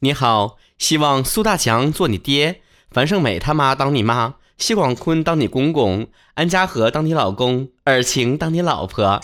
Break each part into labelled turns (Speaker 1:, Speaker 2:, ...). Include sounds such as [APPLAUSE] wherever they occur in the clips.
Speaker 1: 你好，希望苏大强做你爹，樊胜美他妈当你妈，谢广坤当你公公，安家和当你老公，尔晴当你老婆。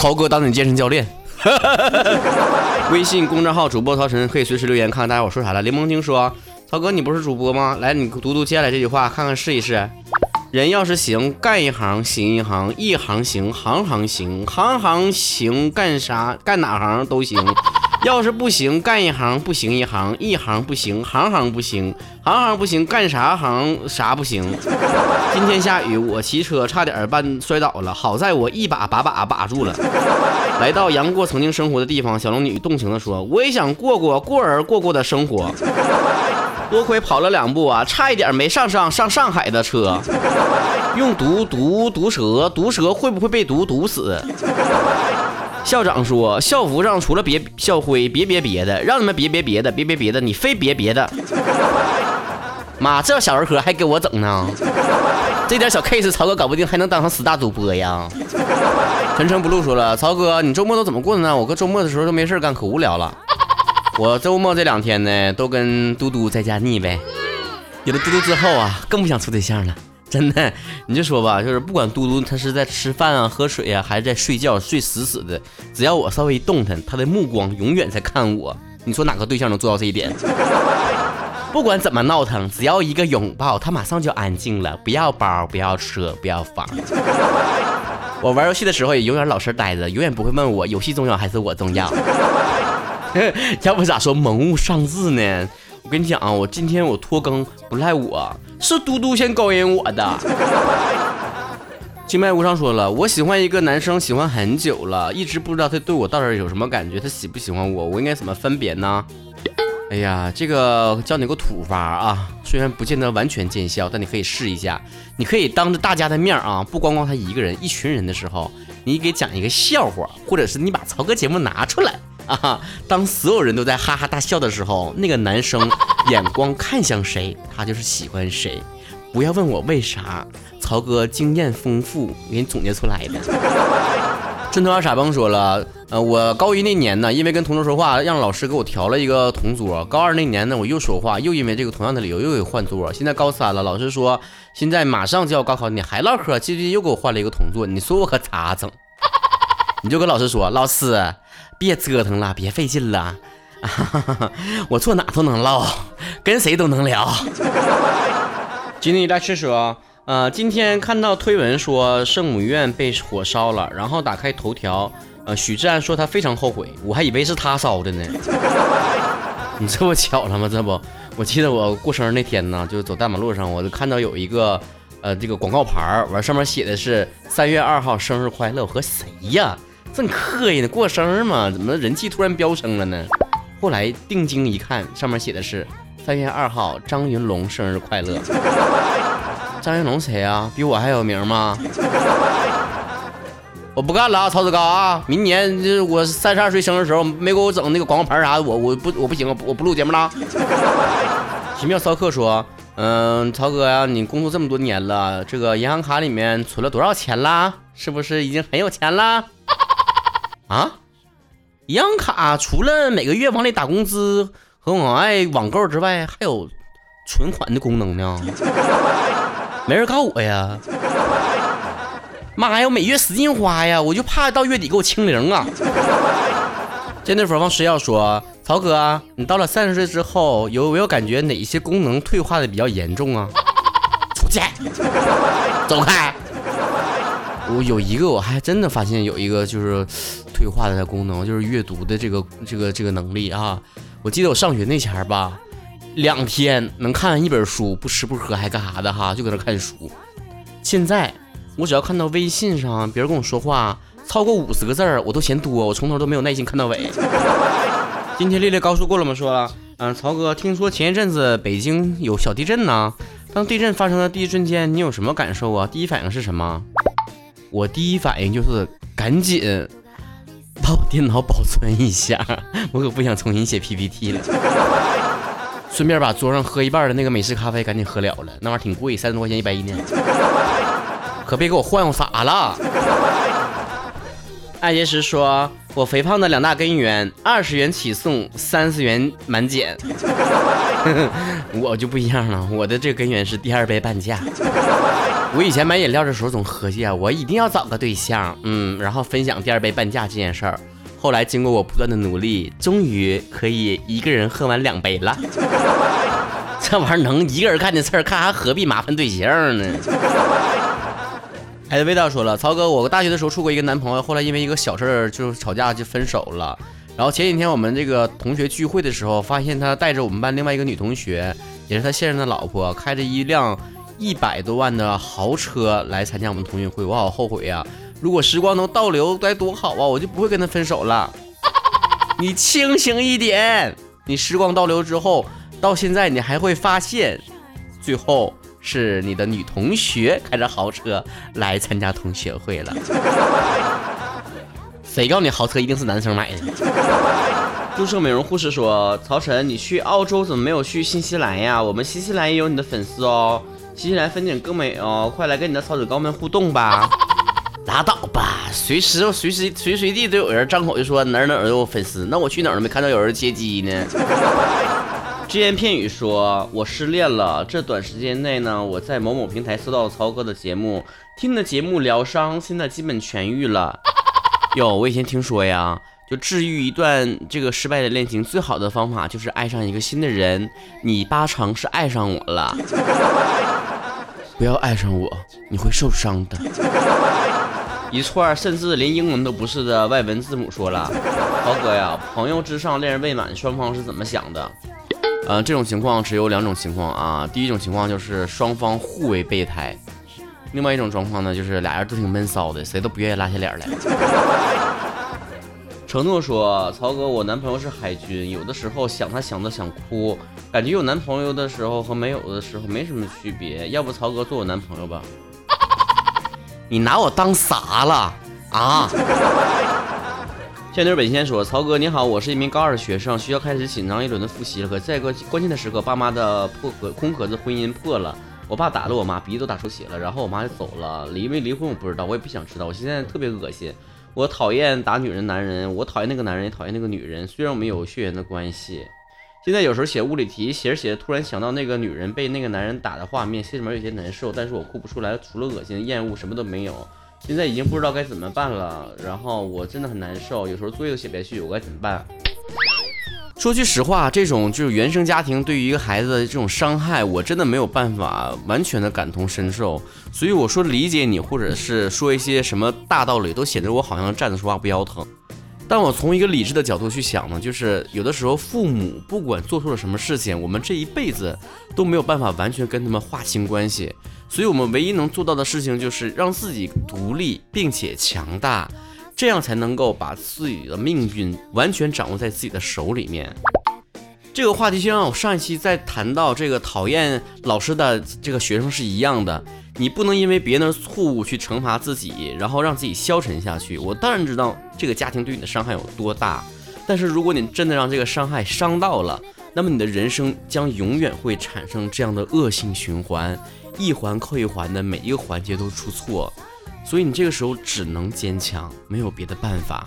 Speaker 1: 曹哥当你健身教练。[LAUGHS] 微信公众号主播曹晨可以随时留言，看看大家我说啥了。柠檬精说：“曹哥，你不是主播吗？来，你读读接下来这句话，看看试一试。人要是行，干一行行一行，一行行行行行，行行行干啥干哪行都行。要是不行，干一行不行一行，一行不行行行不行，行行不行干啥行啥不行。今天下雨，我骑车差点绊摔倒了，好在我一把把把把住了。来到杨过曾经生活的地方，小龙女动情地说：“我也想过过过儿过过的生活。”多亏跑了两步啊，差一点没上上上上海的车。用毒毒毒蛇，毒蛇会不会被毒毒死？校长说，校服上除了别校徽，别别别的，让你们别别别的，别别别的，你非别别的。妈，这小儿科还给我整呢？这点小 case，曹哥搞不定，还能当上十大主播呀？陈诚不露说了，曹哥，你周末都怎么过的呢？我哥周末的时候都没事干，可无聊了。我周末这两天呢，都跟嘟嘟在家腻呗。有了嘟嘟之后啊，更不想处对象了。真的，你就说吧，就是不管嘟嘟他是在吃饭啊、喝水啊，还是在睡觉睡死死的，只要我稍微一动弹，他的目光永远在看我。你说哪个对象能做到这一点？[LAUGHS] 不管怎么闹腾，只要一个拥抱，他马上就安静了。不要包，不要车，不要房。我玩游戏的时候也永远老实待着，永远不会问我游戏重要还是我重要。[LAUGHS] 要不咋说萌物上字呢？我跟你讲啊，我今天我拖更不赖我，是嘟嘟先勾引我的。清迈无常说了，我喜欢一个男生，喜欢很久了，一直不知道他对我到底有什么感觉，他喜不喜欢我，我应该怎么分别呢？哎呀，这个教你个土法啊，虽然不见得完全见效，但你可以试一下。你可以当着大家的面啊，不光光他一个人，一群人的时候，你给讲一个笑话，或者是你把曹哥节目拿出来。啊！当所有人都在哈哈大笑的时候，那个男生眼光看向谁，他就是喜欢谁。不要问我为啥，曹哥经验丰富，给你总结出来的。[LAUGHS] 真他妈傻崩说了，呃，我高一那年呢，因为跟同桌说话，让老师给我调了一个同桌。高二那年呢，我又说话，又因为这个同样的理由又给换桌。现在高三了，老师说现在马上就要高考，你还唠嗑，最近又给我换了一个同桌，你说我可咋整？[LAUGHS] 你就跟老师说，老师。别折腾了，别费劲了，[LAUGHS] 我坐哪都能唠，跟谁都能聊。今天大吃说，呃，今天看到推文说圣母院被火烧了，然后打开头条，呃，许志安说他非常后悔，我还以为是他烧的呢。[LAUGHS] 你这不巧了吗？这不，我记得我过生日那天呢，就走大马路上，我就看到有一个，呃，这个广告牌完上面写的是三月二号生日快乐，和谁呀？正刻意呢，过生日嘛，怎么人气突然飙升了呢？后来定睛一看，上面写的是三月二号张云龙生日快乐。张云龙谁啊？比我还有名吗？我不干了啊，曹子高啊！明年就是我三十二岁生日的时候，没给我整那个广告牌啥的，我我不我不行，我不录节目了。奇妙骚客说，嗯，曹哥呀，你工作这么多年了，这个银行卡里面存了多少钱啦？是不是已经很有钱了？啊，银行卡除了每个月往里打工资和往外网购之外，还有存款的功能呢。没人告我呀！妈呀，我每月使劲花呀，我就怕到月底给我清零啊！这那会儿往吃药说，曹哥，你到了三十岁之后，有没有感觉哪些功能退化的比较严重啊？出去，走开。我有一个，我还真的发现有一个就是退化的功能，就是阅读的这个这个这个能力啊。我记得我上学那前儿吧，两天能看完一本书，不吃不喝还干啥的哈，就搁那看书。现在我只要看到微信上别人跟我说话超过五十个字儿，我都嫌多，我从头都没有耐心看到尾。[LAUGHS] 今天丽丽高速过了吗？说了，嗯，曹哥，听说前一阵子北京有小地震呢。当地震发生的第一瞬间，你有什么感受啊？第一反应是什么？我第一反应就是赶紧把我电脑保存一下，[LAUGHS] 我可不想重新写 PPT 了。顺便把桌上喝一半的那个美式咖啡赶紧喝了了，那玩意儿挺贵，三十多块钱一杯呢。可别给我换傻了。艾杰石说：“我肥胖的两大根源，二十元起送，三十元满减。[LAUGHS] 我就不一样了，我的这根源是第二杯半价。我以前买饮料的时候总合计啊，我一定要找个对象，嗯，然后分享第二杯半价这件事儿。后来经过我不断的努力，终于可以一个人喝完两杯了。[LAUGHS] 这玩意儿能一个人干的事儿，看还何必麻烦对象呢？”海的味道说了，曹哥，我大学的时候处过一个男朋友，后来因为一个小事儿就吵架就分手了。然后前几天我们这个同学聚会的时候，发现他带着我们班另外一个女同学，也是他现任的老婆，开着一辆一百多万的豪车来参加我们同学会，我好后悔呀！如果时光能倒流该多好啊，我就不会跟他分手了。[LAUGHS] 你清醒一点，你时光倒流之后，到现在你还会发现，最后。是你的女同学开着豪车来参加同学会了。谁告诉你豪车一定是男生买的？[LAUGHS] 注射美容护士说：“曹晨，你去澳洲怎么没有去新西兰呀？我们新西兰也有你的粉丝哦，新西兰风景更美哦，快来跟你的草籽高们互动吧！” [LAUGHS] 拉倒吧，随时随时随随地都有人张口就说哪哪都有粉丝，那我去哪儿都没看到有人接机呢。[LAUGHS] 只言片语说：“我失恋了。这短时间内呢，我在某某平台搜到曹哥的节目，听的节目疗伤，现在基本痊愈了。哟，我以前听说呀，就治愈一段这个失败的恋情，最好的方法就是爱上一个新的人。你八成是爱上我了，[LAUGHS] 不要爱上我，你会受伤的。[LAUGHS] 一串甚至连英文都不是的外文字母说了，豪哥呀，朋友之上，恋人未满，双方是怎么想的？”呃，这种情况只有两种情况啊。第一种情况就是双方互为备胎，另外一种状况呢，就是俩人都挺闷骚的，谁都不愿意拉下脸来。[LAUGHS] 承诺说：“曹哥，我男朋友是海军，有的时候想他想的想哭，感觉有男朋友的时候和没有的时候没什么区别。要不曹哥做我男朋友吧？[LAUGHS] 你拿我当啥了啊？” [LAUGHS] 仙女本仙说：“曹哥你好，我是一名高二的学生，学校开始紧张一轮的复习了。可在一个关键的时刻，爸妈的破壳空壳子婚姻破了，我爸打了我妈，鼻子都打出血了。然后我妈就走了，离没离婚我不知道，我也不想知道。我现在特别恶心，我讨厌打女人男人，我讨厌那个男人，也讨厌那个女人。虽然我们有血缘的关系，现在有时候写物理题，写着写着突然想到那个女人被那个男人打的画面，心里面有些难受，但是我哭不出来，除了恶心、厌恶，什么都没有。”现在已经不知道该怎么办了，然后我真的很难受，有时候作业都写不下去，我该怎么办？说句实话，这种就是原生家庭对于一个孩子的这种伤害，我真的没有办法完全的感同身受，所以我说理解你，或者是说一些什么大道理，都显得我好像站着说话不腰疼。但我从一个理智的角度去想呢，就是有的时候父母不管做错了什么事情，我们这一辈子都没有办法完全跟他们划清关系。所以，我们唯一能做到的事情就是让自己独立并且强大，这样才能够把自己的命运完全掌握在自己的手里面。这个话题就像我上一期在谈到这个讨厌老师的这个学生是一样的，你不能因为别人的错误去惩罚自己，然后让自己消沉下去。我当然知道这个家庭对你的伤害有多大，但是如果你真的让这个伤害伤到了，那么你的人生将永远会产生这样的恶性循环。一环扣一环的每一个环节都出错，所以你这个时候只能坚强，没有别的办法。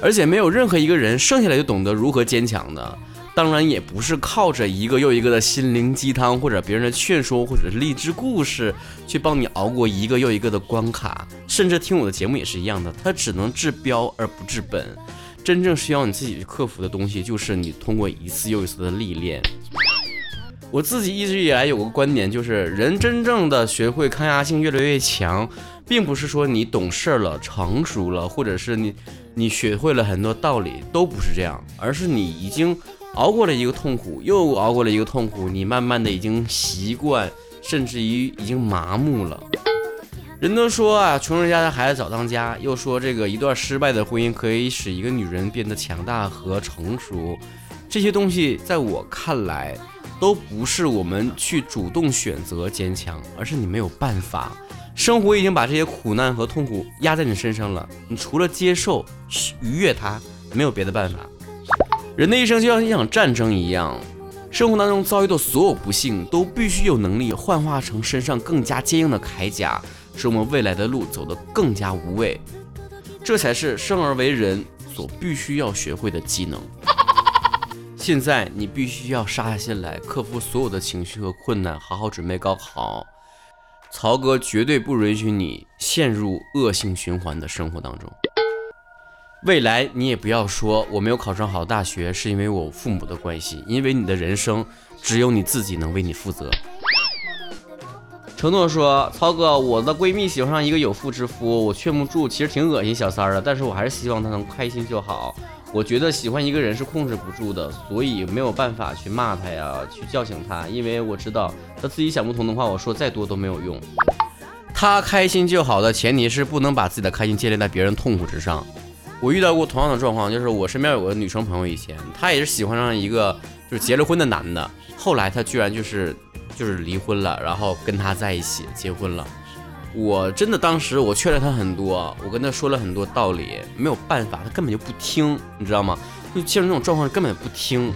Speaker 1: 而且没有任何一个人生下来就懂得如何坚强的，当然也不是靠着一个又一个的心灵鸡汤或者别人的劝说或者励志故事去帮你熬过一个又一个的关卡。甚至听我的节目也是一样的，它只能治标而不治本。真正需要你自己去克服的东西，就是你通过一次又一次的历练。我自己一直以来有个观点，就是人真正的学会抗压性越来越强，并不是说你懂事了、成熟了，或者是你你学会了很多道理，都不是这样，而是你已经熬过了一个痛苦，又熬过了一个痛苦，你慢慢的已经习惯，甚至于已经麻木了。人都说啊，穷人家的孩子早当家，又说这个一段失败的婚姻可以使一个女人变得强大和成熟，这些东西在我看来。都不是我们去主动选择坚强，而是你没有办法。生活已经把这些苦难和痛苦压在你身上了，你除了接受、愉悦它，没有别的办法。人的一生就像一场战争一样，生活当中遭遇的所有不幸，都必须有能力幻化成身上更加坚硬的铠甲，使我们未来的路走得更加无畏。这才是生而为人所必须要学会的技能。现在你必须要杀下心来，克服所有的情绪和困难，好好准备高考。曹哥绝对不允许你陷入恶性循环的生活当中。未来你也不要说我没有考上好大学是因为我父母的关系，因为你的人生只有你自己能为你负责。承诺说：“曹哥，我的闺蜜喜欢上一个有妇之夫，我劝不住，其实挺恶心小三儿的，但是我还是希望她能开心就好。我觉得喜欢一个人是控制不住的，所以没有办法去骂他呀，去叫醒他，因为我知道他自己想不通的话，我说再多都没有用。他开心就好的前提是不能把自己的开心建立在别人痛苦之上。我遇到过同样的状况，就是我身边有个女生朋友，以前她也是喜欢上一个就是结了婚的男的，后来她居然就是。”就是离婚了，然后跟他在一起结婚了。我真的当时我劝了他很多，我跟他说了很多道理，没有办法，他根本就不听，你知道吗？就陷入那种状况根本不听，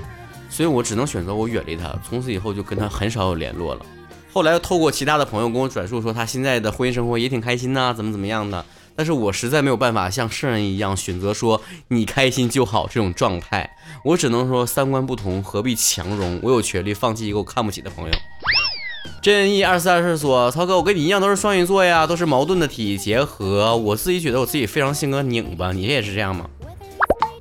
Speaker 1: 所以我只能选择我远离他，从此以后就跟他很少有联络了。后来又透过其他的朋友跟我转述说，他现在的婚姻生活也挺开心呐，怎么怎么样的。但是我实在没有办法像圣人一样选择说你开心就好这种状态，我只能说三观不同何必强融，我有权利放弃一个我看不起的朋友。正义二四二四说，曹哥，我跟你一样都是双鱼座呀，都是矛盾的体结合。我自己觉得我自己非常性格拧巴，你也是这样吗？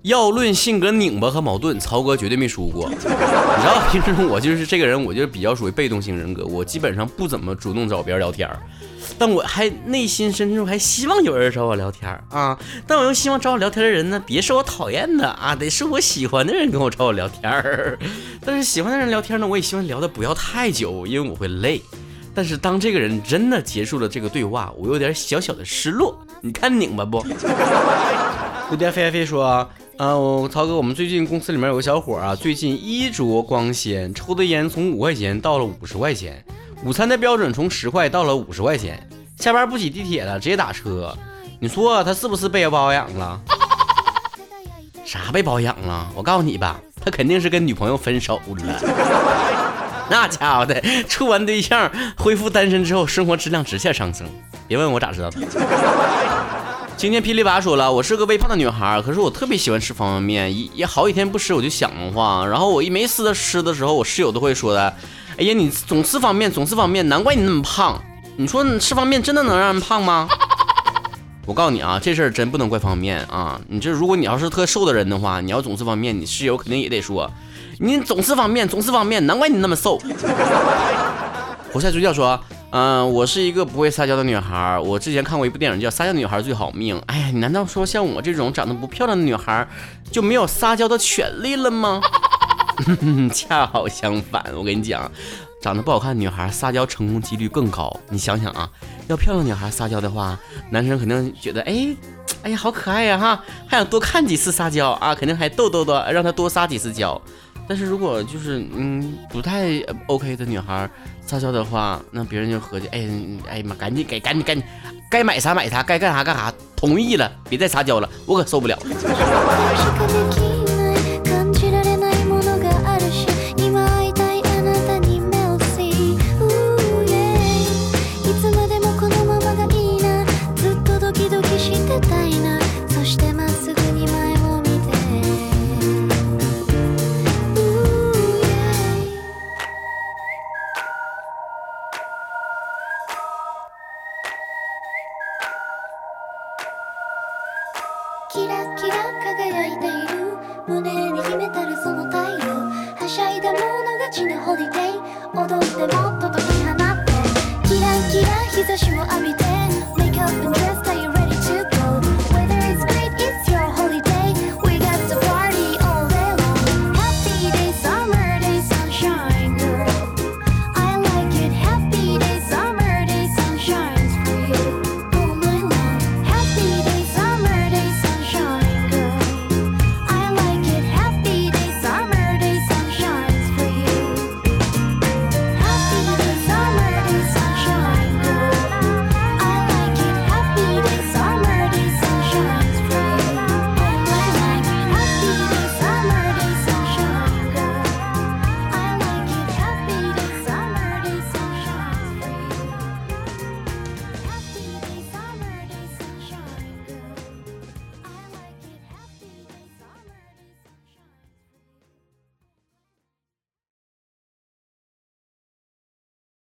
Speaker 1: 要论性格拧巴和矛盾，曹哥绝对没输过。你知道，[LAUGHS] 平时我就是这个人，我就是比较属于被动型人格，我基本上不怎么主动找别人聊天儿。但我还内心深处还希望有人找我聊天儿啊！但我又希望找我聊天的人呢，别是我讨厌的啊，得是我喜欢的人跟我找我聊天儿。[LAUGHS] 但是喜欢的人聊天呢，我也希望聊的不要太久，因为我会累。但是当这个人真的结束了这个对话，我有点小小的失落。你看拧巴不？[LAUGHS] 蝴蝶飞飞说。啊，我曹哥，我们最近公司里面有个小伙啊，最近衣着光鲜，抽的烟从五块钱到了五十块钱，午餐的标准从十块到了五十块钱，下班不挤地铁了，直接打车。你说他是不是被包养了？啥被包养了？我告诉你吧，他肯定是跟女朋友分手了。[LAUGHS] 那家伙的，处完对象恢复单身之后，生活质量直线上升。别问我咋知道的。今天霹雳娃说了，我是个微胖的女孩，可是我特别喜欢吃方便面，一也好几天不吃我就想慌。然后我一没事的吃的时候，我室友都会说的，哎呀，你总吃方便面，总吃方便面，难怪你那么胖。你说你吃方便面真的能让人胖吗？我告诉你啊，这事儿真不能怪方便面啊。你这如果你要是特瘦的人的话，你要总吃方便面，你室友肯定也得说，你总吃方便面，总吃方便面，难怪你那么瘦。活塞猪叫说。嗯，我是一个不会撒娇的女孩。我之前看过一部电影叫《撒娇女孩最好命》。哎呀，你难道说像我这种长得不漂亮的女孩就没有撒娇的权利了吗？[LAUGHS] 恰好相反，我跟你讲，长得不好看的女孩撒娇成功几率更高。你想想啊，要漂亮女孩撒娇的话，男生肯定觉得，哎，哎呀，好可爱呀哈，还想多看几次撒娇啊，肯定还逗逗的，让她多撒几次娇。但是如果就是嗯不太 OK 的女孩撒娇的话，那别人就合计，哎哎呀妈，赶紧给赶紧赶紧，该买啥买啥，该干啥干啥，同意了，别再撒娇了，我可受不了。[LAUGHS]